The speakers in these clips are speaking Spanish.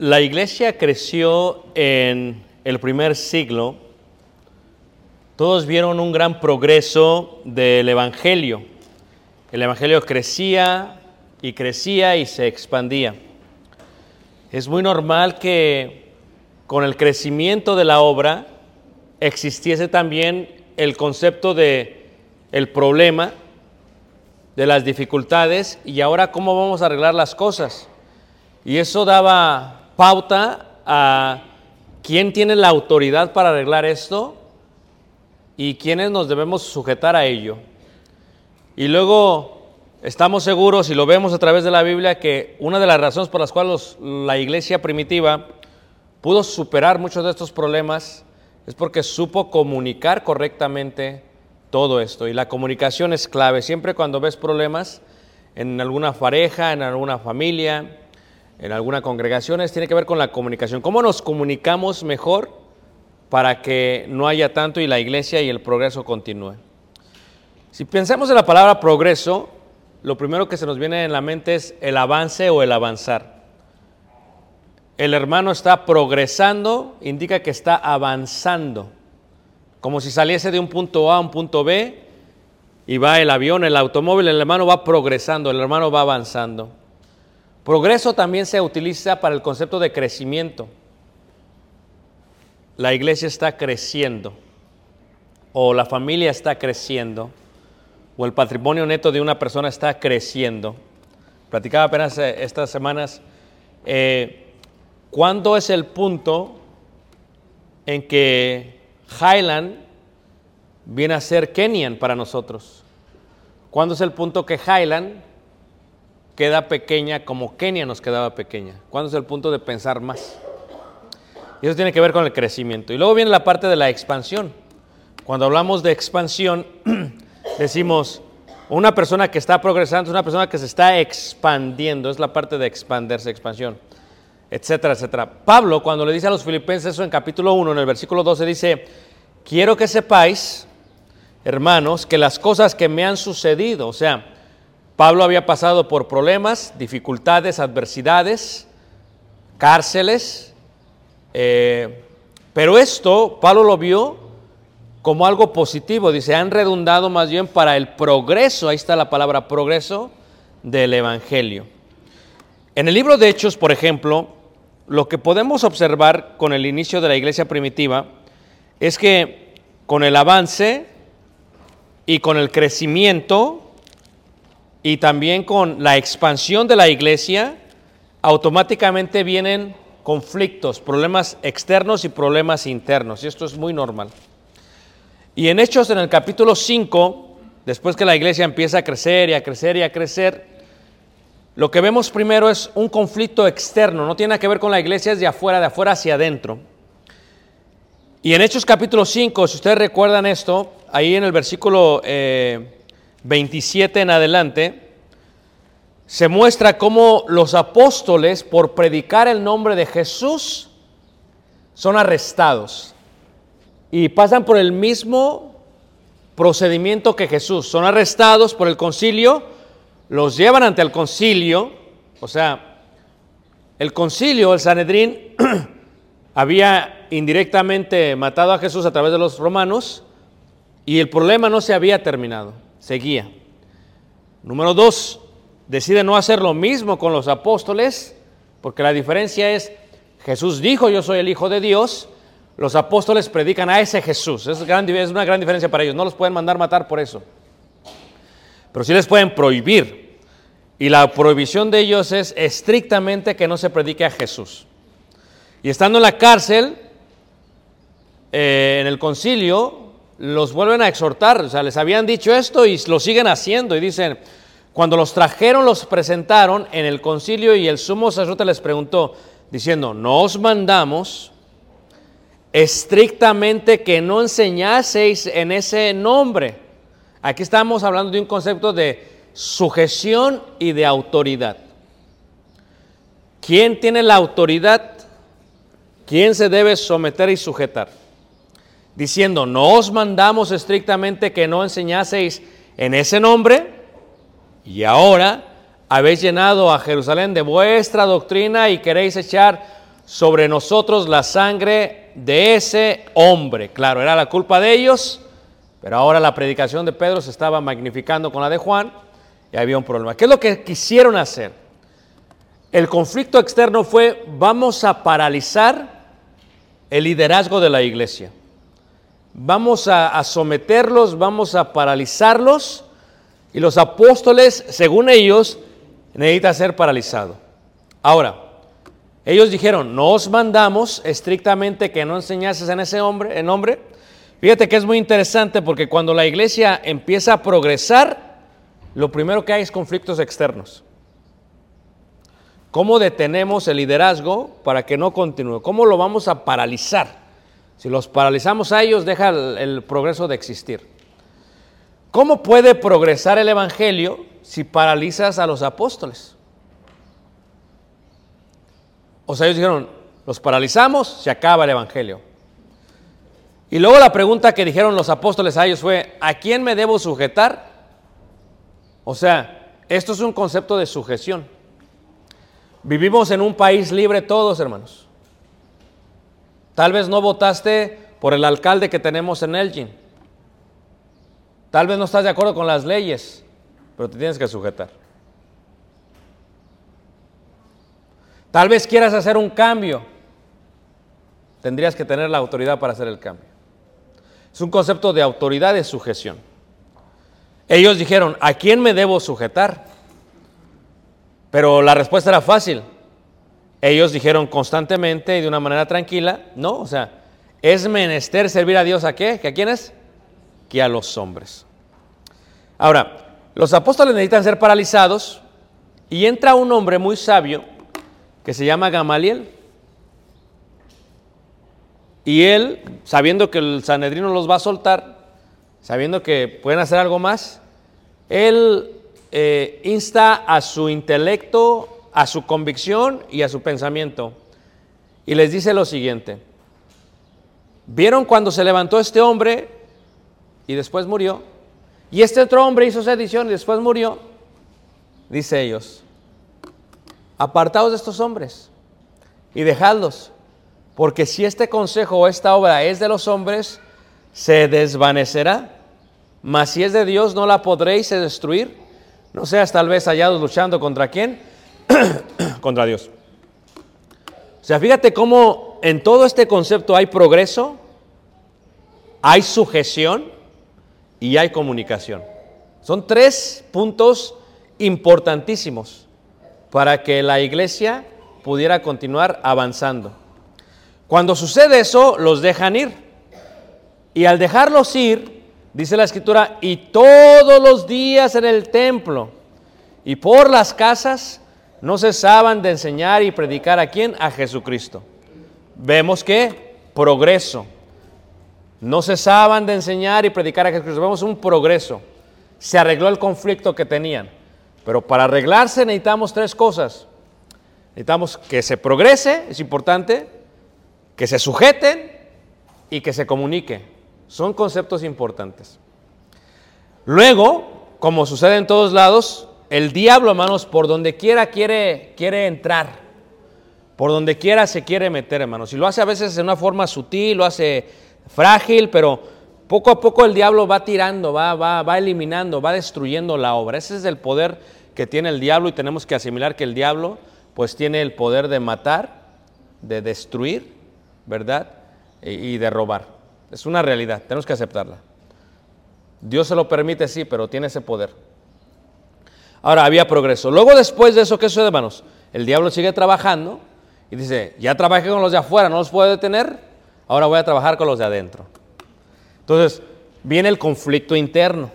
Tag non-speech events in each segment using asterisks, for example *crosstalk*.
la iglesia creció en el primer siglo, todos vieron un gran progreso del Evangelio. El Evangelio crecía y crecía y se expandía. Es muy normal que con el crecimiento de la obra existiese también el concepto de el problema, de las dificultades y ahora cómo vamos a arreglar las cosas. Y eso daba pauta a quién tiene la autoridad para arreglar esto y quiénes nos debemos sujetar a ello. Y luego estamos seguros y lo vemos a través de la Biblia que una de las razones por las cuales la iglesia primitiva pudo superar muchos de estos problemas es porque supo comunicar correctamente todo esto. Y la comunicación es clave. Siempre cuando ves problemas en alguna pareja, en alguna familia, en alguna congregación, es- tiene que ver con la comunicación. ¿Cómo nos comunicamos mejor para que no haya tanto y la iglesia y el progreso continúe? Si pensamos en la palabra progreso, lo primero que se nos viene en la mente es el avance o el avanzar. El hermano está progresando, indica que está avanzando, como si saliese de un punto A a un punto B y va el avión, el automóvil, el hermano va progresando, el hermano va avanzando. Progreso también se utiliza para el concepto de crecimiento. La iglesia está creciendo, o la familia está creciendo, o el patrimonio neto de una persona está creciendo. Platicaba apenas eh, estas semanas, eh, ¿cuándo es el punto en que Highland viene a ser Kenyan para nosotros? ¿Cuándo es el punto que Highland, queda pequeña como Kenia nos quedaba pequeña. ¿Cuándo es el punto de pensar más? Y eso tiene que ver con el crecimiento. Y luego viene la parte de la expansión. Cuando hablamos de expansión, *clears throat* decimos, una persona que está progresando es una persona que se está expandiendo, es la parte de expandirse, expansión, etcétera, etcétera. Pablo, cuando le dice a los filipenses eso en capítulo 1, en el versículo 12, dice, quiero que sepáis, hermanos, que las cosas que me han sucedido, o sea, Pablo había pasado por problemas, dificultades, adversidades, cárceles, eh, pero esto Pablo lo vio como algo positivo, dice, han redundado más bien para el progreso, ahí está la palabra progreso del Evangelio. En el libro de Hechos, por ejemplo, lo que podemos observar con el inicio de la iglesia primitiva es que con el avance y con el crecimiento y también con la expansión de la iglesia, automáticamente vienen conflictos, problemas externos y problemas internos, y esto es muy normal. Y en Hechos, en el capítulo 5, después que la iglesia empieza a crecer y a crecer y a crecer, lo que vemos primero es un conflicto externo, no tiene que ver con la iglesia, es de afuera, de afuera hacia adentro. Y en Hechos capítulo 5, si ustedes recuerdan esto, ahí en el versículo eh, 27 en adelante, se muestra cómo los apóstoles, por predicar el nombre de Jesús, son arrestados y pasan por el mismo procedimiento que Jesús. Son arrestados por el concilio, los llevan ante el concilio, o sea, el concilio, el Sanedrín, *clears throat* había indirectamente matado a Jesús a través de los romanos y el problema no se había terminado, seguía. Número dos, decide no hacer lo mismo con los apóstoles, porque la diferencia es, Jesús dijo, yo soy el Hijo de Dios, los apóstoles predican a ese Jesús. Es, una gran diferencia para ellos. No los pueden mandar matar por eso. Pero sí les pueden prohibir. Y la prohibición de ellos es estrictamente que no se predique a Jesús. Y estando en la cárcel, eh, en el concilio, los vuelven a exhortar. O sea, les habían dicho esto y lo siguen haciendo. Y dicen, cuando los trajeron, los presentaron en el concilio y el sumo sacerdote les preguntó, diciendo, no os mandamos estrictamente que no enseñaseis en ese nombre. Aquí estamos hablando de un concepto de sujeción y de autoridad. ¿Quién tiene la autoridad? ¿Quién se debe someter y sujetar? Diciendo, no os mandamos estrictamente que no enseñaseis en ese nombre, y ahora habéis llenado a Jerusalén de vuestra doctrina y queréis echar sobre nosotros la sangre de ese hombre. Claro, era la culpa de ellos, pero ahora la predicación de Pedro se estaba magnificando con la de Juan y había un problema. ¿Qué es lo que quisieron hacer? El conflicto externo fue, vamos a paralizar el liderazgo de la iglesia. Vamos a, someterlos, vamos a paralizarlos y los apóstoles, según ellos, necesitan ser paralizados. Ahora, ellos dijeron, no os mandamos estrictamente que no enseñases en ese hombre, en nombre. Fíjate que es muy interesante porque cuando la iglesia empieza a progresar, lo primero que hay es conflictos externos. ¿Cómo detenemos el liderazgo para que no continúe? ¿Cómo lo vamos a paralizar? Si los paralizamos a ellos, deja el, progreso de existir. ¿Cómo puede progresar el Evangelio si paralizas a los apóstoles? O sea, ellos dijeron, los paralizamos, se acaba el Evangelio. Y luego la pregunta que dijeron los apóstoles a ellos fue, ¿a quién me debo sujetar? O sea, esto es un concepto de sujeción. Vivimos en un país libre todos, hermanos. Tal vez no votaste por el alcalde que tenemos en Elgin. Tal vez no estás de acuerdo con las leyes, pero te tienes que sujetar. Tal vez quieras hacer un cambio. Tendrías que tener la autoridad para hacer el cambio. Es un concepto de autoridad de sujeción. Ellos dijeron, ¿a quién me debo sujetar? Pero la respuesta era fácil. Ellos dijeron constantemente y de una manera tranquila, no, o sea, es menester servir a Dios a qué? ¿Que a quiénes? Que a los hombres. Ahora, los apóstoles necesitan ser paralizados Y entra un hombre muy sabio que se llama Gamaliel. Y él, sabiendo que el Sanedrino los va a soltar, sabiendo que pueden hacer algo más, él eh, insta a su intelecto, a su convicción y a su pensamiento. Y les dice lo siguiente. ¿Vieron cuando se levantó este hombre y después murió? Y este otro hombre hizo sedición y después murió. Dice ellos, apartaos de estos hombres y dejadlos, porque si este consejo o esta obra es de los hombres, se desvanecerá, mas si es de Dios no la podréis destruir. No seas tal vez hallados luchando contra quién? *coughs* contra Dios. O sea, fíjate cómo en todo este concepto hay progreso, hay sujeción y hay comunicación. Son tres puntos importantísimos para que la iglesia pudiera continuar avanzando. Cuando sucede eso, los dejan ir. Y al dejarlos ir, dice la escritura, y todos los días en el templo y por las casas no cesaban de enseñar y predicar a quién? A Jesucristo. Vemos que progreso. No cesaban de enseñar y predicar a Jesucristo. Vemos un progreso. Se arregló el conflicto que tenían. Pero para arreglarse necesitamos tres cosas. Necesitamos que se progrese, es importante, que se sujeten y que se comunique. Son conceptos importantes. Luego, como sucede en todos lados, el diablo, hermanos, por donde quiera quiere, quiere entrar. Por donde quiera se quiere meter, hermanos. Y lo hace a veces de una forma sutil, lo hace frágil, pero poco a poco el diablo va tirando, va, va, va eliminando, va destruyendo la obra. Ese es el poder que tiene el diablo y tenemos que asimilar que el diablo pues tiene el poder de matar, de destruir, ¿verdad? Y, y de robar. Es una realidad, tenemos que aceptarla. Dios se lo permite, sí, pero tiene ese poder. Ahora, había progreso. Luego, después de eso, ¿qué sucede, hermanos? El diablo sigue trabajando y dice, ya trabajé con los de afuera, no los puedo detener, ahora voy a trabajar con los de adentro. Entonces, viene el conflicto interno.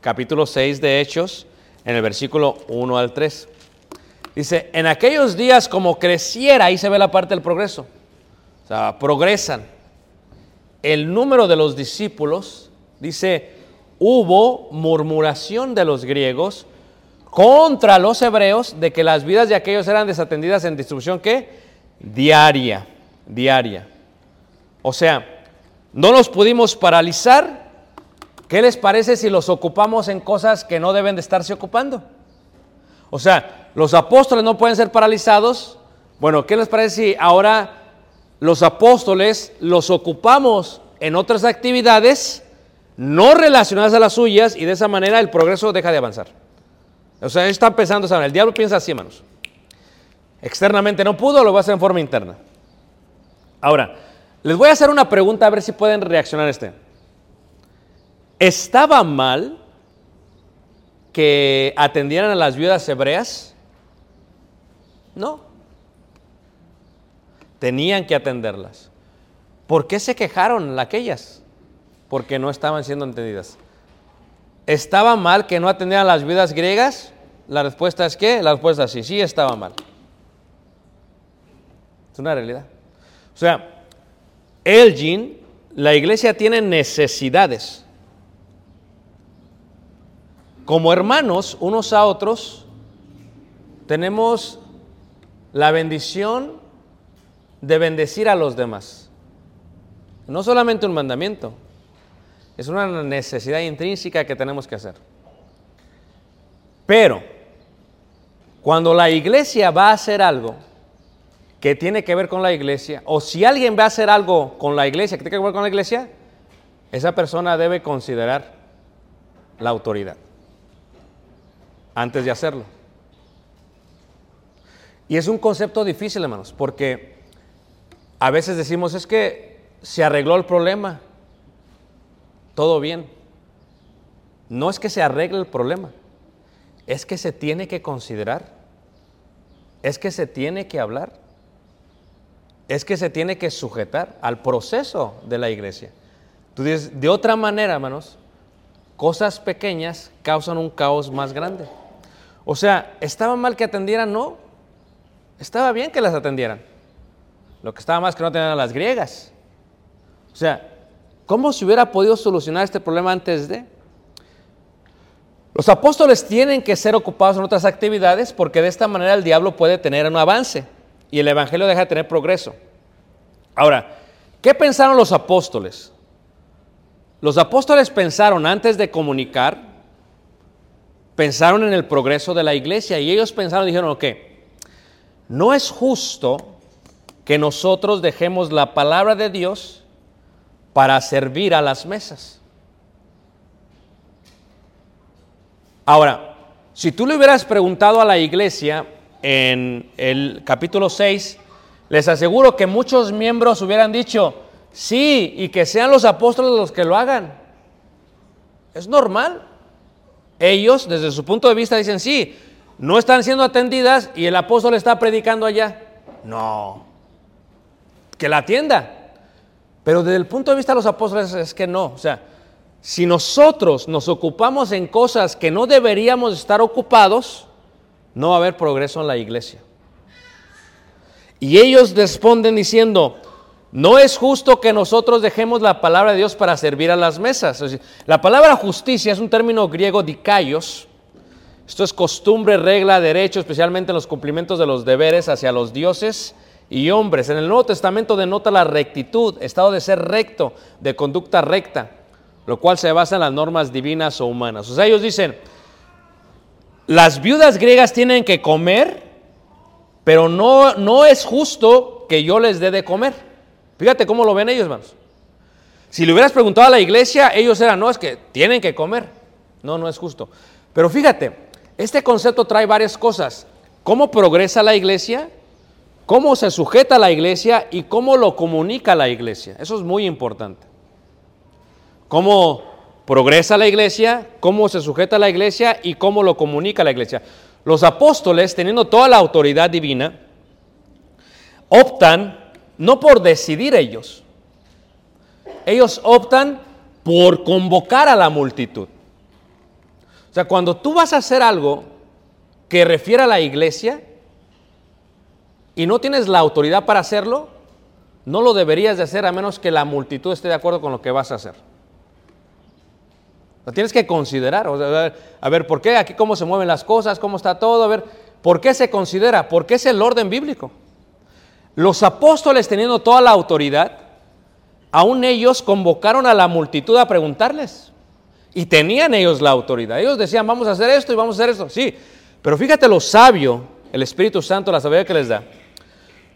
Capítulo 6 de Hechos, en el versículo 1 al 3. Dice, en aquellos días como creciera, ahí se ve la parte del progreso. O sea, progresan. El número de los discípulos, dice, hubo murmuración de los griegos contra los hebreos de que las vidas de aquellos eran desatendidas en distribución ¿qué? diaria, diaria. O sea, no los pudimos paralizar. ¿Qué les parece si los ocupamos en cosas que no deben de estarse ocupando? O sea, los apóstoles no pueden ser paralizados. Bueno, ¿qué les parece si ahora los apóstoles los ocupamos en otras actividades no relacionadas a las suyas y de esa manera el progreso deja de avanzar? O sea, están pensando. El diablo piensa así, hermanos. Externamente no pudo, lo va a hacer en forma interna. Ahora, les voy a hacer una pregunta a ver si pueden reaccionar a este. ¿Estaba mal que atendieran a las viudas hebreas? No. Tenían que atenderlas. ¿Por qué se quejaron aquellas? Porque no estaban siendo entendidas. ¿Estaba mal que no atendieran las viudas griegas? La respuesta es que, la respuesta es sí, sí estaba mal. Es una realidad. O sea, Elgin, la iglesia tiene necesidades. Como hermanos, unos a otros, tenemos la bendición de bendecir a los demás. No solamente un mandamiento, es una necesidad intrínseca que tenemos que hacer. Pero, cuando la iglesia va a hacer algo que tiene que ver con la iglesia, o si alguien va a hacer algo con la iglesia que tiene que ver con la iglesia, esa persona debe considerar la autoridad antes de hacerlo. Y es un concepto difícil, hermanos, porque a veces decimos, es que se arregló el problema, todo bien. No es que se arregle el problema, es que se tiene que considerar, es que se tiene que hablar, es que se tiene que sujetar al proceso de la iglesia. Tú dices, de otra manera, hermanos, cosas pequeñas causan un caos más grande. O sea, ¿estaba mal que atendieran? No. Estaba bien que las atendieran. Lo que estaba mal es que no atendieran a las griegas. O sea, ¿cómo se hubiera podido solucionar este problema antes de? Los apóstoles tienen que ser ocupados en otras actividades porque de esta manera el diablo puede tener un avance y el evangelio deja de tener progreso. Ahora, ¿qué pensaron los apóstoles? Los apóstoles pensaron antes de comunicar, pensaron en el progreso de la iglesia y ellos pensaron, dijeron, ok, no es justo que nosotros dejemos la palabra de Dios para servir a las mesas. Ahora, si tú le hubieras preguntado a la iglesia en el capítulo 6, les aseguro que muchos miembros hubieran dicho, sí, y que sean los apóstoles los que lo hagan. Es normal. Ellos, desde su punto de vista, dicen, sí, no están siendo atendidas y el apóstol está predicando allá. No, que la atienda. Pero desde el punto de vista de los apóstoles es que no. O sea, si nosotros nos ocupamos en cosas que no deberíamos estar ocupados, no va a haber progreso en la iglesia. Y ellos responden diciendo, no es justo que nosotros dejemos la palabra de Dios para servir a las mesas. La palabra justicia es un término griego dikaios. Esto es costumbre, regla, derecho, especialmente en los cumplimientos de los deberes hacia los dioses y hombres. En el Nuevo Testamento denota la rectitud, estado de ser recto, de conducta recta, lo cual se basa en las normas divinas o humanas. O sea, ellos dicen, las viudas griegas tienen que comer, pero no, no es justo que yo les dé de comer. Fíjate cómo lo ven ellos, hermanos. Si le hubieras preguntado a la iglesia, ellos eran, no, es que tienen que comer. No, no es justo. Pero fíjate, este concepto trae varias cosas. ¿Cómo progresa la iglesia? ¿Cómo se sujeta la iglesia? Y cómo lo comunica la iglesia. Eso es muy importante. ¿Cómo progresa la iglesia? ¿Cómo se sujeta la iglesia? Y cómo lo comunica la iglesia. Los apóstoles, teniendo toda la autoridad divina, optan no por decidir ellos, ellos optan por convocar a la multitud. O sea, cuando tú vas a hacer algo que refiere a la iglesia y no tienes la autoridad para hacerlo, no lo deberías de hacer a menos que la multitud esté de acuerdo con lo que vas a hacer. Lo tienes que considerar. O sea, a, ver, ¿por qué aquí cómo se mueven las cosas? ¿Cómo está todo? A ver, ¿por qué se considera? Porque es el orden bíblico. Los apóstoles teniendo toda la autoridad, aún ellos convocaron a la multitud a preguntarles. Y tenían ellos la autoridad. Ellos decían, vamos a hacer esto y vamos a hacer esto. Sí, pero fíjate lo sabio, el Espíritu Santo, la sabiduría que les da.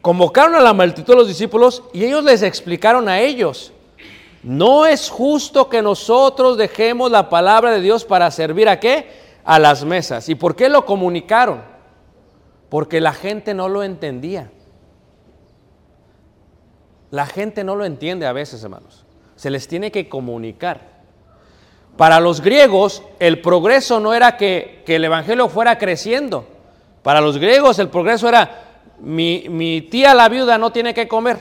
Convocaron a la multitud de los discípulos y ellos les explicaron a ellos, no es justo que nosotros dejemos la palabra de Dios para servir a qué? A las mesas. ¿Y por qué lo comunicaron? Porque la gente no lo entendía. La gente no lo entiende a veces, hermanos. Se les tiene que comunicar. Para los griegos, el progreso no era que, que el Evangelio fuera creciendo. Para los griegos, el progreso era, mi, mi tía la viuda no tiene que comer.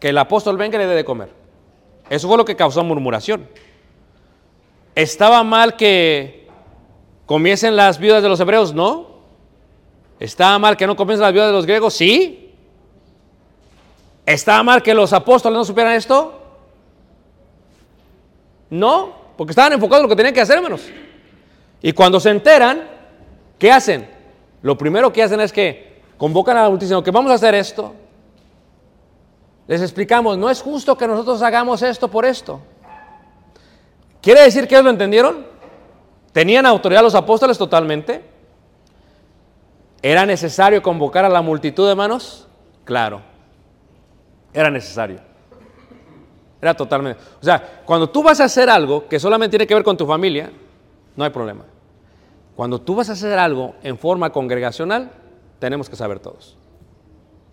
Que el apóstol venga y le dé de comer. Eso fue lo que causó murmuración. ¿Estaba mal que comiesen las viudas de los hebreos? No. ¿Estaba mal que no comiesen las viudas de los griegos? Sí. ¿Estaba mal que los apóstoles no supieran esto? No, porque estaban enfocados en lo que tenían que hacer, hermanos. Y cuando se enteran, ¿qué hacen? Lo primero que hacen es que convocan a la multitud, que vamos a hacer esto. Les explicamos, no es justo que nosotros hagamos esto por esto. ¿Quiere decir que ellos lo entendieron? ¿Tenían autoridad los apóstoles totalmente? ¿Era necesario convocar a la multitud de manos? Claro, era necesario. Era totalmente. O sea, cuando tú vas a hacer algo que solamente tiene que ver con tu familia, no hay problema. Cuando tú vas a hacer algo en forma congregacional, tenemos que saber todos.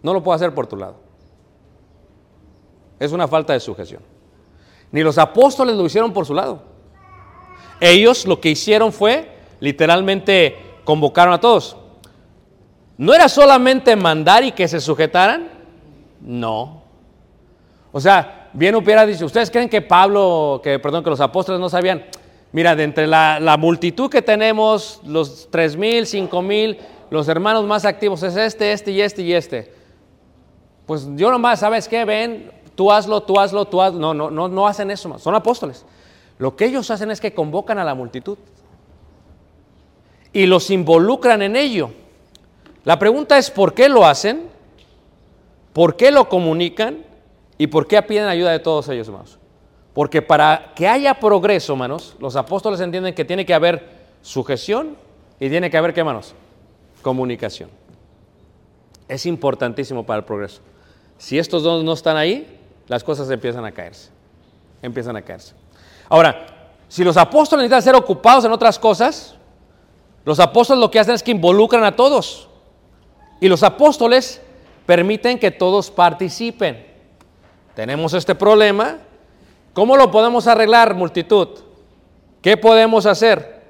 No lo puedo hacer por tu lado. Es una falta de sujeción. Ni los apóstoles lo hicieron por su lado. Ellos lo que hicieron fue, literalmente, convocaron a todos. No era solamente mandar y que se sujetaran. No. O sea, bien hubiera dicho, ¿ustedes creen que Pablo, que perdón, que los apóstoles no sabían? Mira, de entre la, multitud que tenemos, los tres mil, cinco mil, los hermanos más activos es este, este y este y este. Pues yo nomás, ¿sabes qué? Ven, tú hazlo, tú hazlo, tú hazlo. No, no, no, no hacen eso, son apóstoles. Lo que ellos hacen es que convocan a la multitud y los involucran en ello. La pregunta es, ¿por qué lo hacen? ¿Por qué lo comunican? ¿Y por qué piden ayuda de todos ellos, hermanos? Porque para que haya progreso, hermanos, los apóstoles entienden que tiene que haber sujeción y tiene que haber, ¿qué, hermanos? Comunicación. Es importantísimo para el progreso. Si estos dos no están ahí, las cosas empiezan a caerse. Empiezan a caerse. Ahora, si los apóstoles necesitan ser ocupados en otras cosas, los apóstoles lo que hacen es que involucran a todos. Y los apóstoles permiten que todos participen. Tenemos este problema. ¿Cómo lo podemos arreglar, multitud? ¿Qué podemos hacer?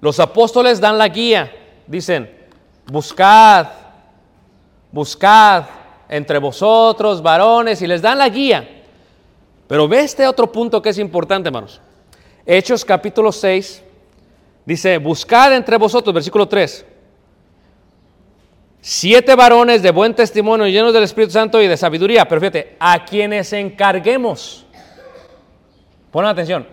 Los apóstoles dan la guía. Dicen, buscad, buscad entre vosotros, varones, y les dan la guía. Pero ve este otro punto que es importante, hermanos. Hechos capítulo 6, dice, buscad entre vosotros, versículo 3, siete varones de buen testimonio, llenos del Espíritu Santo y de sabiduría. Pero fíjate, a quienes encarguemos. Pon atención.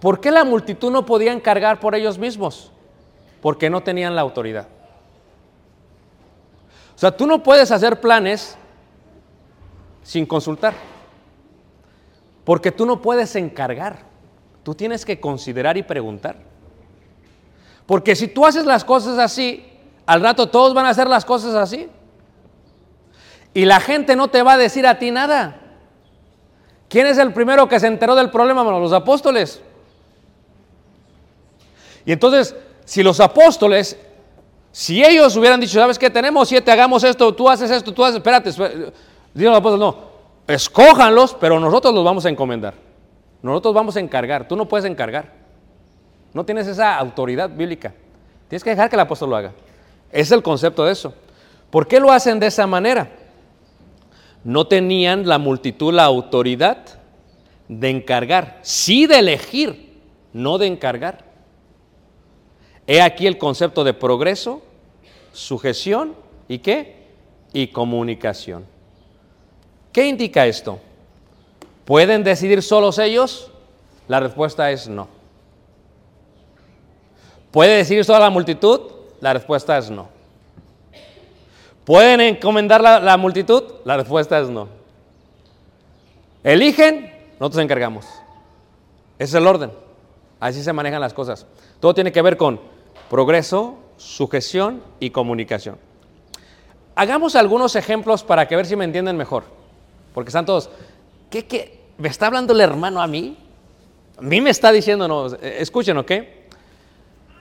¿Por qué la multitud no podía encargar por ellos mismos? Porque no tenían la autoridad. O sea, tú no puedes hacer planes sin consultar. Porque tú no puedes encargar. Tú tienes que considerar y preguntar. Porque si tú haces las cosas así, al rato todos van a hacer las cosas así. Y la gente no te va a decir a ti nada. ¿Quién es el primero que se enteró del problema? Bueno, los apóstoles. Y entonces, si los apóstoles, si ellos hubieran dicho, ¿sabes qué? Tenemos siete, hagamos esto, tú haces esto, tú haces, espérate, espérate. Dios los apóstoles, no, escójanlos, pero nosotros los vamos a encomendar. Nosotros vamos a encargar, tú no puedes encargar. No tienes esa autoridad bíblica. Tienes que dejar que el apóstol lo haga. Es el concepto de eso. ¿Por qué lo hacen de esa manera? No tenían la multitud la autoridad de encargar, sí de elegir, no de encargar. He aquí el concepto de progreso, sujeción y qué? Y comunicación. ¿Qué indica esto? ¿Pueden decidir solos ellos? La respuesta es no. ¿Puede decidir toda la multitud? La respuesta es no. ¿Pueden encomendar la, la multitud? La respuesta es no. ¿Eligen? Nosotros encargamos. Ese es el orden. Así se manejan las cosas. Todo tiene que ver con progreso, sujeción y comunicación. Hagamos algunos ejemplos para que ver si me entienden mejor. Porque están todos, ¿qué, qué? ¿Me está hablando el hermano a mí? A mí me está diciendo, no, escuchen, ¿ok?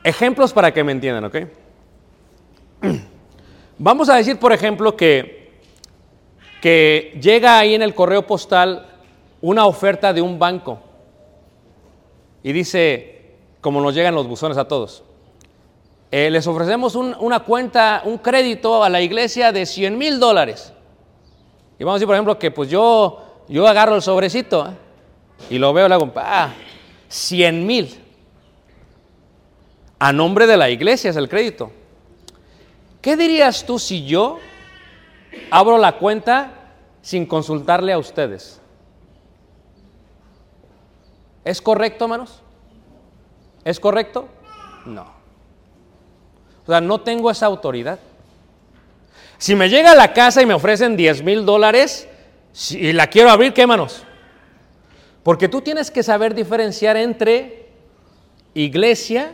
Ejemplos para que me entiendan, ¿ok? Vamos a decir, por ejemplo, que, que llega ahí en el correo postal una oferta de un banco y dice, como nos llegan los buzones a todos, eh, les ofrecemos un- una cuenta, un crédito a la iglesia de 100 mil dólares. Y vamos a decir, por ejemplo, que pues yo, yo agarro el sobrecito ¿eh? y lo veo y le hago, ah, 100 mil. A nombre de la iglesia es el crédito. ¿Qué dirías tú si yo abro la cuenta sin consultarle a ustedes? ¿Es correcto, hermanos? ¿Es correcto? No. O sea, no tengo esa autoridad. Si me llega a la casa y me ofrecen 10 mil dólares y la quiero abrir, ¿qué, hermanos? Porque tú tienes que saber diferenciar entre iglesia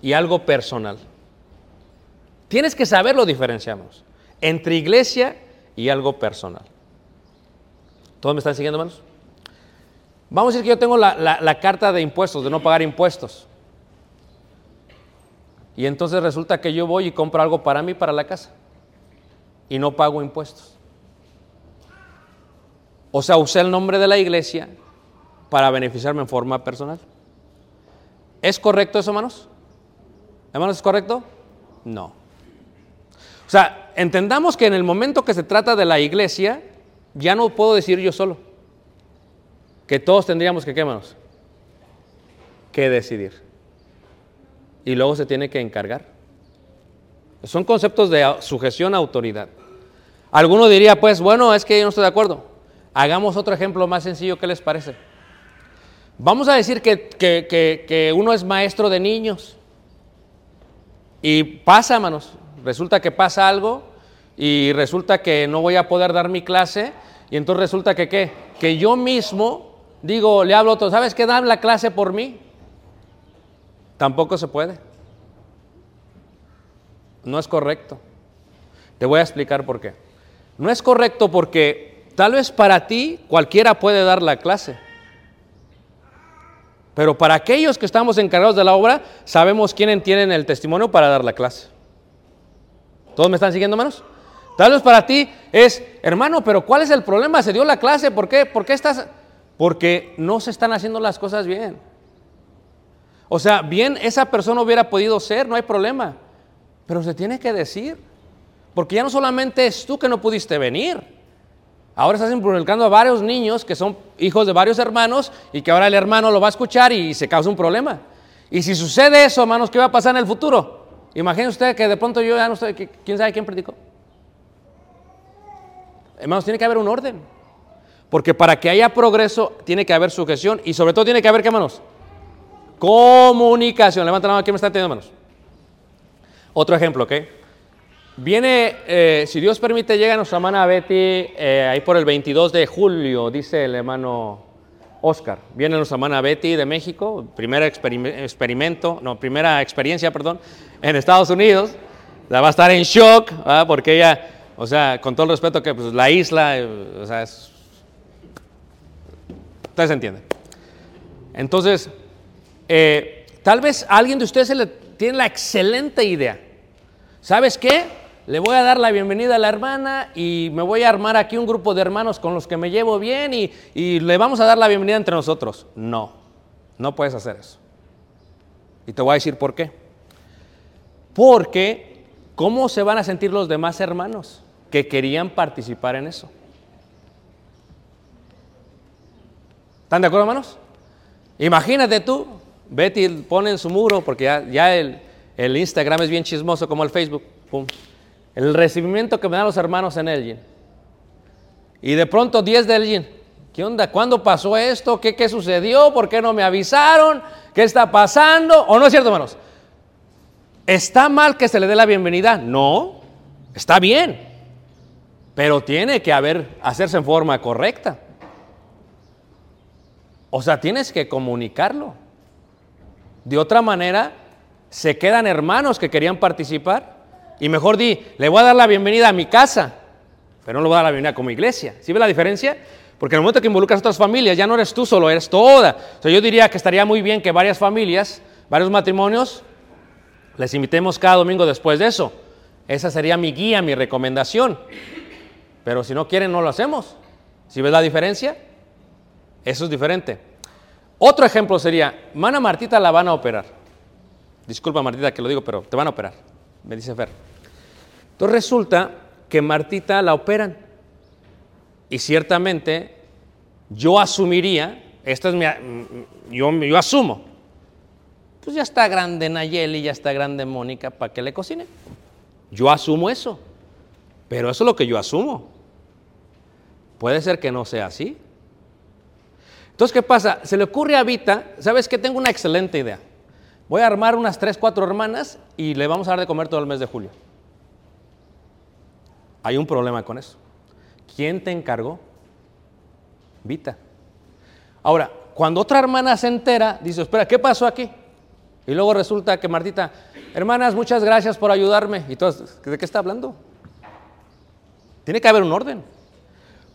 y algo personal. Tienes que saberlo diferenciamos entre iglesia y algo personal. ¿Todos me están siguiendo, hermanos? Vamos a decir que yo tengo la, la- la carta de impuestos, de no pagar impuestos. Y entonces resulta que yo voy y compro algo para mí, para la casa. Y no pago impuestos. O sea, usé el nombre de la iglesia para beneficiarme en forma personal. ¿Es correcto eso, hermanos? ¿Hermanos, es correcto? No. O sea, entendamos que en el momento que se trata de la iglesia, ya no puedo decir yo solo. Que todos tendríamos que, ¿qué, hermanos? que decidir. Y luego se tiene que encargar. Son conceptos de sujeción a autoridad. Alguno diría, pues, bueno, es que yo no estoy de acuerdo. Hagamos otro ejemplo más sencillo, ¿qué les parece? Vamos a decir que, que- que- que uno es maestro de niños. Y pasa, hermanos, resulta que pasa algo y resulta que no voy a poder dar mi clase y entonces resulta que qué? Que yo mismo digo, le hablo a otro, ¿sabes qué? Dan la clase por mí. Tampoco se puede. No es correcto. Te voy a explicar por qué. No es correcto porque tal vez para ti cualquiera puede dar la clase. Pero para aquellos que estamos encargados de la obra, sabemos quiénes tienen el testimonio para dar la clase. ¿Todos me están siguiendo, hermanos? Tal vez para ti es, hermano, pero ¿cuál es el problema? Se dio la clase, ¿por qué? ¿Por qué estás? Porque no se están haciendo las cosas bien. O sea, bien esa persona hubiera podido ser, no hay problema. Pero se tiene que decir. Porque ya no solamente es tú que no pudiste venir. Ahora estás involucrando a varios niños que son hijos de varios hermanos y que ahora el hermano lo va a escuchar y se causa un problema. Y si sucede eso, hermanos, ¿qué va a pasar en el futuro? Imagínense usted que de pronto yo ya no que- ¿quién sabe quién predicó? Hermanos, tiene que haber un orden. Porque para que haya progreso tiene que haber sujeción y sobre todo tiene que haber, ¿qué hermanos? Comunicación. Levanta la mano, ¿quién me está entendiendo, hermanos? Otro ejemplo, ¿ok? Viene, eh, si Dios permite, llega nuestra hermana Betty eh, ahí por el 22 de julio, dice el hermano Oscar. Viene nuestra hermana Betty de México, primera experim- experimento, no, primera experiencia, perdón, en Estados Unidos. La va a estar en shock, ¿verdad? porque ella, o sea, con todo el respeto que pues, la isla, eh, o sea, es... Ustedes entienden. Entonces, eh, tal vez a alguien de ustedes se le tiene la excelente idea. ¿Sabes qué? Le voy a dar la bienvenida a la hermana y me voy a armar aquí un grupo de hermanos con los que me llevo bien y, y le vamos a dar la bienvenida entre nosotros. No, no puedes hacer eso. Y te voy a decir por qué. Porque, ¿cómo se van a sentir los demás hermanos que querían participar en eso? ¿Están de acuerdo, hermanos? Imagínate tú, Betty pone en su muro, porque ya, el, el Instagram es bien chismoso como el Facebook, pum, el recibimiento que me dan los hermanos en Elgin. Y de pronto 10 de Elgin, ¿qué onda? ¿Cuándo pasó esto? ¿Qué, ¿Qué sucedió? ¿Por qué no me avisaron? ¿Qué está pasando? ¿O no es cierto, hermanos? ¿Está mal que se le dé la bienvenida? No, está bien, pero tiene que haber, hacerse en forma correcta. O sea, tienes que comunicarlo. De otra manera, se quedan hermanos que querían participar. Y mejor di, le voy a dar la bienvenida a mi casa, pero no le voy a dar la bienvenida como iglesia. ¿Sí ves la diferencia? Porque en el momento que involucras a otras familias, ya no eres tú solo, eres toda. O sea, yo diría que estaría muy bien que varias familias, varios matrimonios, les invitemos cada domingo después de eso. Esa sería mi guía, mi recomendación. Pero si no quieren, no lo hacemos. ¿Sí ves la diferencia? Eso es diferente. Otro ejemplo sería, mana Martita la van a operar. Disculpa Martita que lo digo, pero te van a operar, me dice Fer. Entonces resulta que Martita la operan. Y ciertamente yo asumiría, esta es mi, yo, yo asumo, pues ya está grande Nayeli, ya está grande Mónica, ¿para que le cocine? Yo asumo eso, pero eso es lo que yo asumo. Puede ser que no sea así. Entonces, ¿qué pasa? Se le ocurre a Vita, ¿sabes qué? Tengo una excelente idea. Voy a armar unas tres, cuatro hermanas y le vamos a dar de comer todo el mes de julio. Hay un problema con eso. ¿Quién te encargó? Vita. Ahora, cuando otra hermana se entera, dice, espera, ¿qué pasó aquí? Y luego resulta que Martita, hermanas, muchas gracias por ayudarme. Y todas, ¿de qué está hablando? Tiene que haber un orden.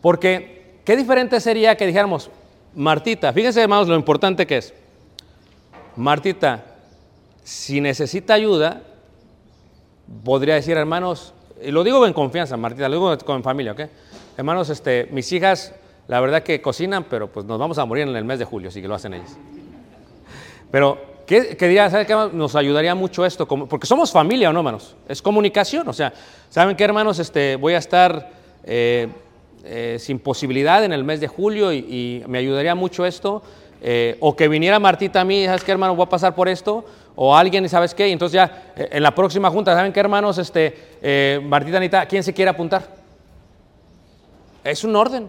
Porque, ¿qué diferente sería que dijéramos, Martita, fíjense hermanos lo importante que es. Martita, si necesita ayuda, podría decir, hermanos, y lo digo en confianza, Martita, lo digo con familia, ¿ok? Hermanos, este, mis hijas, la verdad que cocinan, pero pues nos vamos a morir en el mes de julio, así que lo hacen ellas. Pero, ¿qué, qué diría, ¿sabe qué? Nos ayudaría mucho esto, como- porque somos familia, ¿o no, hermanos? Es comunicación, o sea, ¿saben qué, hermanos? Este, voy a estar eh, eh, sin posibilidad en el mes de julio y, y me ayudaría mucho esto. eh, o que viniera Martita a mí, ¿sabes qué, hermano? Voy a pasar por esto, o alguien, ¿y sabes qué? Y entonces ya eh, en la próxima junta, ¿saben qué, hermanos? Este, eh, Martita, Anita, ¿quién se quiere apuntar? Es un orden.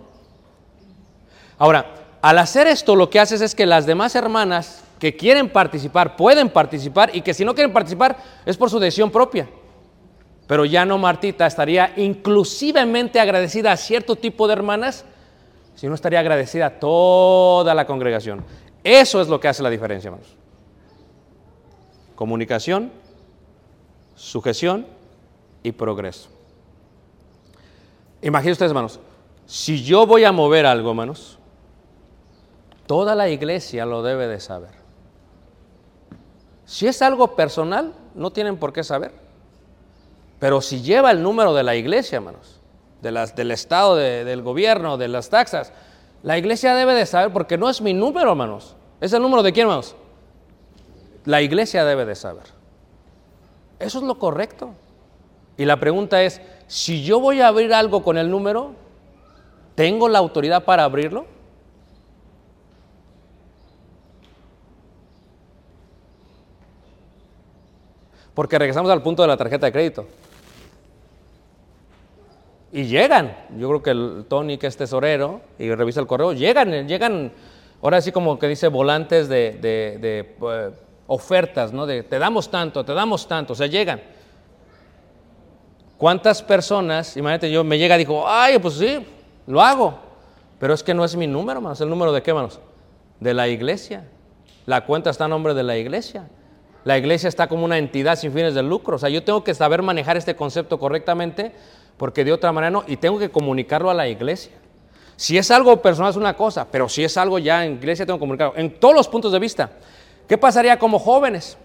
Ahora, al hacer esto, lo que haces es que las demás hermanas que quieren participar pueden participar y que si no quieren participar es por su decisión propia. Pero ya no Martita estaría inclusivamente agradecida a cierto tipo de hermanas, si no estaría agradecida a toda la congregación. Eso es lo que hace la diferencia, hermanos. Comunicación, sujeción y progreso. Imaginen ustedes, hermanos, si yo voy a mover algo, hermanos, toda la iglesia lo debe de saber. Si es algo personal, no tienen por qué saber. Pero si lleva el número de la iglesia, hermanos, de las, del Estado, de- del gobierno, de las taxas, la iglesia debe de saber, porque no es mi número, hermanos. ¿Es el número de quién, hermanos? La iglesia debe de saber. Eso es lo correcto. Y la pregunta es, si yo voy a abrir algo con el número, ¿tengo la autoridad para abrirlo? Porque regresamos al punto de la tarjeta de crédito. Y llegan, yo creo que el Tony, que es tesorero, y revisa el correo, llegan, llegan, ahora sí como que dice volantes de, de- de, eh, ofertas, ¿no? De te damos tanto, te damos tanto, o sea, llegan. ¿Cuántas personas, imagínate, yo me llega y digo, ay, pues sí, lo hago, pero es que no es mi número, hermanos, ¿es el número de qué, hermanos? De la iglesia. La cuenta está a nombre de la iglesia. La iglesia está como una entidad sin fines de lucro. O sea, yo tengo que saber manejar este concepto correctamente porque de otra manera no, y tengo que comunicarlo a la iglesia. Si es algo personal es una cosa, pero si es algo ya en iglesia tengo que comunicarlo. En todos los puntos de vista. ¿Qué pasaría como jóvenes?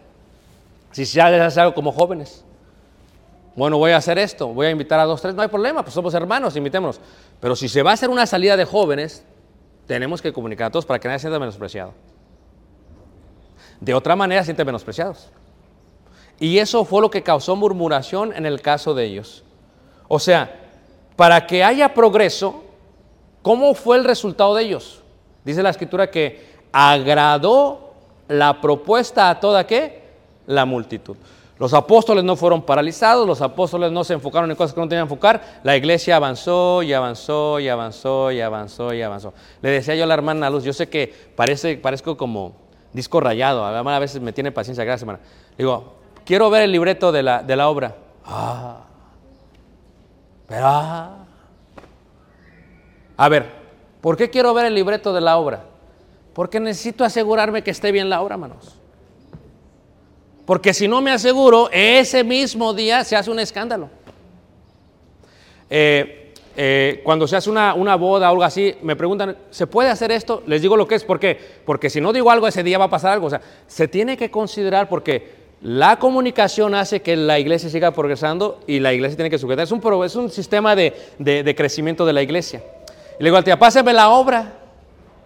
Si ya les hace algo como jóvenes. Bueno, voy a hacer esto, voy a invitar a dos, tres, no hay problema, pues somos hermanos, invitémonos. Pero si se va a hacer una salida de jóvenes, tenemos que comunicar a todos para que nadie se sienta menospreciado. De otra manera, sienten menospreciados. Y eso fue lo que causó murmuración en el caso de ellos. O sea, para que haya progreso, ¿cómo fue el resultado de ellos? Dice la escritura que agradó la propuesta a toda qué? La multitud. Los apóstoles no fueron paralizados, los apóstoles no se enfocaron en cosas que no tenían que enfocar, la iglesia avanzó y avanzó y avanzó y avanzó y avanzó. Le decía yo a la hermana Luz, yo sé que parece, parezco como disco rayado, a a veces me tiene paciencia, gracias hermana. Digo, quiero ver el libreto de la, de la obra. Ah, pero ah. A ver, ¿por qué quiero ver el libreto de la obra? Porque necesito asegurarme que esté bien la obra, hermanos. Porque si no me aseguro, ese mismo día se hace un escándalo. Eh, eh, cuando se hace una, una boda o algo así, me preguntan, ¿se puede hacer esto? Les digo lo que es, ¿por qué? Porque si no digo algo, ese día va a pasar algo. O sea, se tiene que considerar porque la comunicación hace que la iglesia siga progresando y la iglesia tiene que sujetar. Es un, es un sistema de, de- crecimiento de la iglesia. Y le digo al tía, páseme la obra.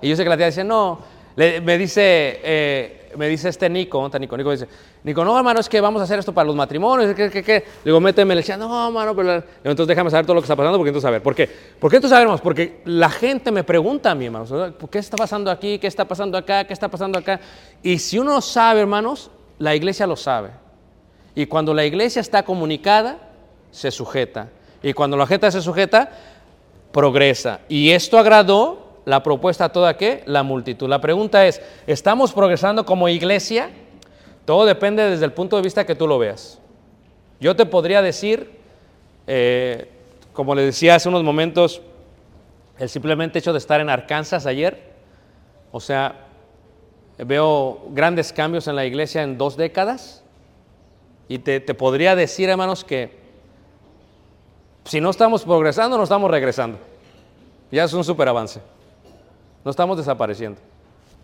Y yo sé que la tía dice, no. Me, dice, eh, me dice este Nico, ¿dónde está Nico? Nico dice, Nico, no, hermano, es que vamos a hacer esto para los matrimonios. ¿Qué, qué, qué? Le digo, méteme. Le decía, no, hermano, pero... Entonces déjame saber todo lo que está pasando porque entonces a ver. ¿Por qué? ¿Por qué entonces sabemos? Porque la gente me pregunta a mí, hermanos, ¿qué está pasando aquí? ¿Qué está pasando acá? ¿Qué está pasando acá? Y si uno sabe, hermanos, la iglesia lo sabe. Y cuando la iglesia está comunicada, se sujeta. Y cuando la gente se sujeta, progresa. Y esto agradó la propuesta toda qué? La multitud. La pregunta es, ¿estamos progresando como iglesia? Todo depende desde el punto de vista que tú lo veas. Yo te podría decir, eh, como les decía hace unos momentos, el simplemente hecho de estar en Arkansas ayer, o sea, veo grandes cambios en la iglesia en dos décadas. Y te, te podría decir, hermanos, que si no estamos progresando, no estamos regresando. Ya es un super avance. No estamos desapareciendo.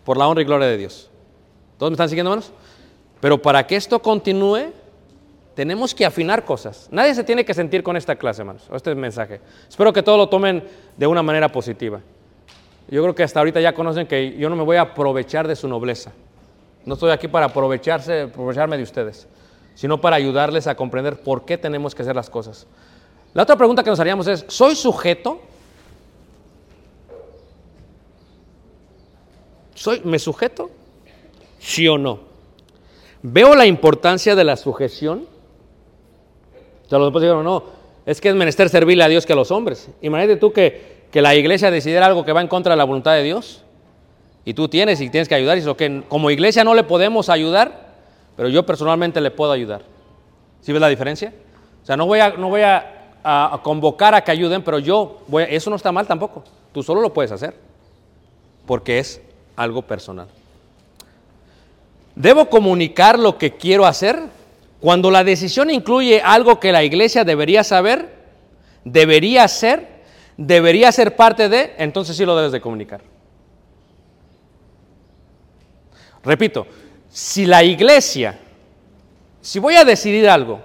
Por la honra y gloria de Dios. ¿Todos me están siguiendo, hermanos? Pero para que esto continúe, tenemos que afinar cosas. Nadie se tiene que sentir con esta clase, hermanos, o este mensaje. Espero que todos lo tomen de una manera positiva. Yo creo que hasta ahorita ya conocen que yo no me voy a aprovechar de su nobleza. No estoy aquí para aprovecharse, aprovecharme de ustedes, sino para ayudarles a comprender por qué tenemos que hacer las cosas. La otra pregunta que nos haríamos es, ¿soy sujeto? ¿Soy, ¿Me sujeto? ¿Sí o no? ¿Veo la importancia de la sujeción? Sea, los después dijeron, no, es que es menester servirle a Dios que a los hombres. Imagínate tú que, que la iglesia decidiera algo que va en contra de la voluntad de Dios. Y tú tienes y tienes que ayudar. Y lo que como iglesia no le podemos ayudar, pero yo personalmente le puedo ayudar. ¿Sí ves la diferencia? O sea, no voy a, no voy a, a- a convocar a que ayuden, pero yo, voy a- eso no está mal tampoco. Tú solo lo puedes hacer, porque es algo personal. ¿Debo comunicar lo que quiero hacer? Cuando la decisión incluye algo que la iglesia debería saber, debería hacer, debería ser parte de, entonces sí lo debes de comunicar. Repito, si la iglesia, si voy a decidir algo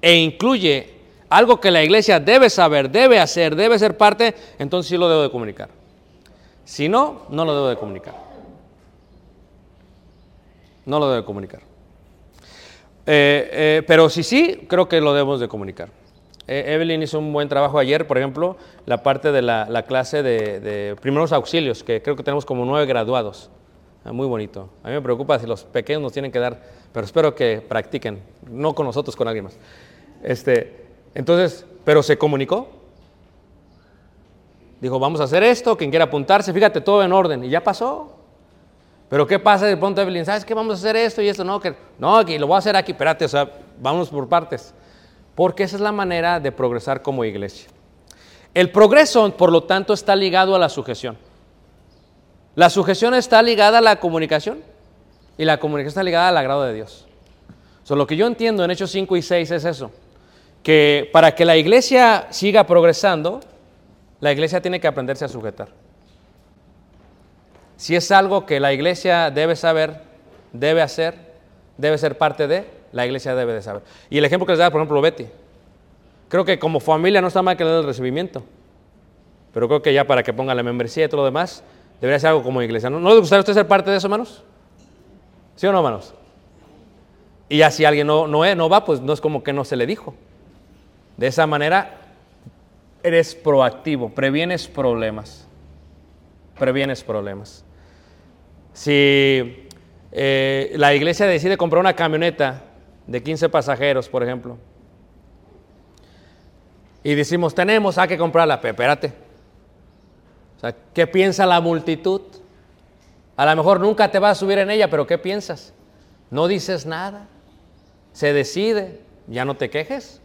e incluye algo que la iglesia debe saber, debe hacer, debe ser parte, entonces sí lo debo de comunicar. Si no, no lo debo de comunicar. No lo debo de comunicar. Eh, eh, pero si sí, creo que lo debemos de comunicar. Eh, Evelyn hizo un buen trabajo ayer, por ejemplo, la parte de la, la clase de, de primeros auxilios, que creo que tenemos como nueve graduados. Ah, muy bonito. A mí me preocupa si los pequeños nos tienen que dar, pero espero que practiquen, no con nosotros, con alguien más. Este, entonces, pero se comunicó. Dijo, vamos a hacer esto, quien quiera apuntarse, fíjate, todo en orden, y ya pasó. Pero ¿qué pasa de pronto, Evelyn? ¿Sabes qué? Vamos a hacer esto y esto, no, que no, aquí lo voy a hacer aquí, espérate, o sea, vámonos por partes. Porque esa es la manera de progresar como iglesia. El progreso, por lo tanto, está ligado a la sujeción. La sujeción está ligada a la comunicación y la comunicación está ligada al agrado de Dios. So, lo que yo entiendo en Hechos 5 y 6 es eso, que para que la iglesia siga progresando, la iglesia tiene que aprenderse a sujetar. Si es algo que la iglesia debe saber, debe hacer, debe ser parte de, la iglesia debe de saber. Y el ejemplo que les da, por ejemplo, Betty. Creo que como familia no está mal que le dé el recibimiento, pero creo que ya para que ponga la membresía y todo lo demás, debería ser algo como iglesia. ¿No, ¿No le gustaría a usted ser parte de eso, hermanos? ¿Sí o no, hermanos? Y ya si alguien no, es- no va, pues no es como que no se le dijo. De esa manera, eres proactivo, previenes problemas. Previenes problemas. Si eh, la iglesia decide comprar una camioneta de 15 pasajeros, por ejemplo, y decimos, tenemos, hay que comprarla, pero espérate. O sea, ¿qué piensa la multitud? A lo mejor nunca te vas a subir en ella, pero ¿qué piensas? No dices nada. Se decide, ya no te quejes.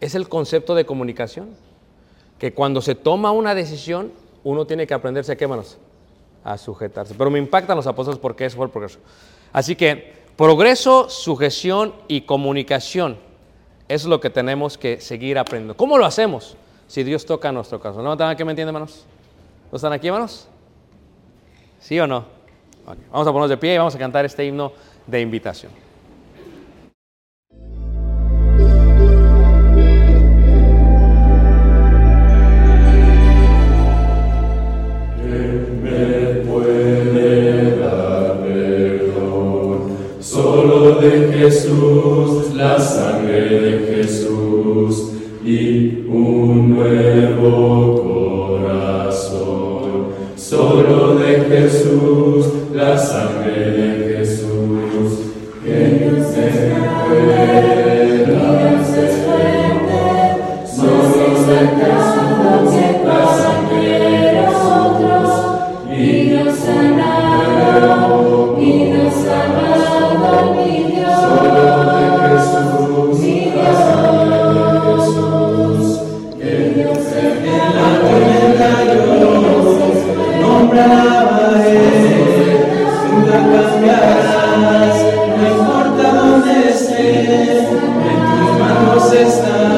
Es el concepto de comunicación. Que cuando se toma una decisión, uno tiene que aprenderse a qué manos? A sujetarse. Pero me impactan los apóstoles porque fue el progreso. Así que progreso, sujeción y comunicación. Es lo que tenemos que seguir aprendiendo. ¿Cómo lo hacemos? Si Dios toca nuestro caso. ¿No están aquí, me entienden, hermanos? ¿No están aquí, hermanos? ¿Sí o no? Vamos a ponernos de pie y vamos a cantar este himno de invitación. Corazón. Solo de Jesús, sisters.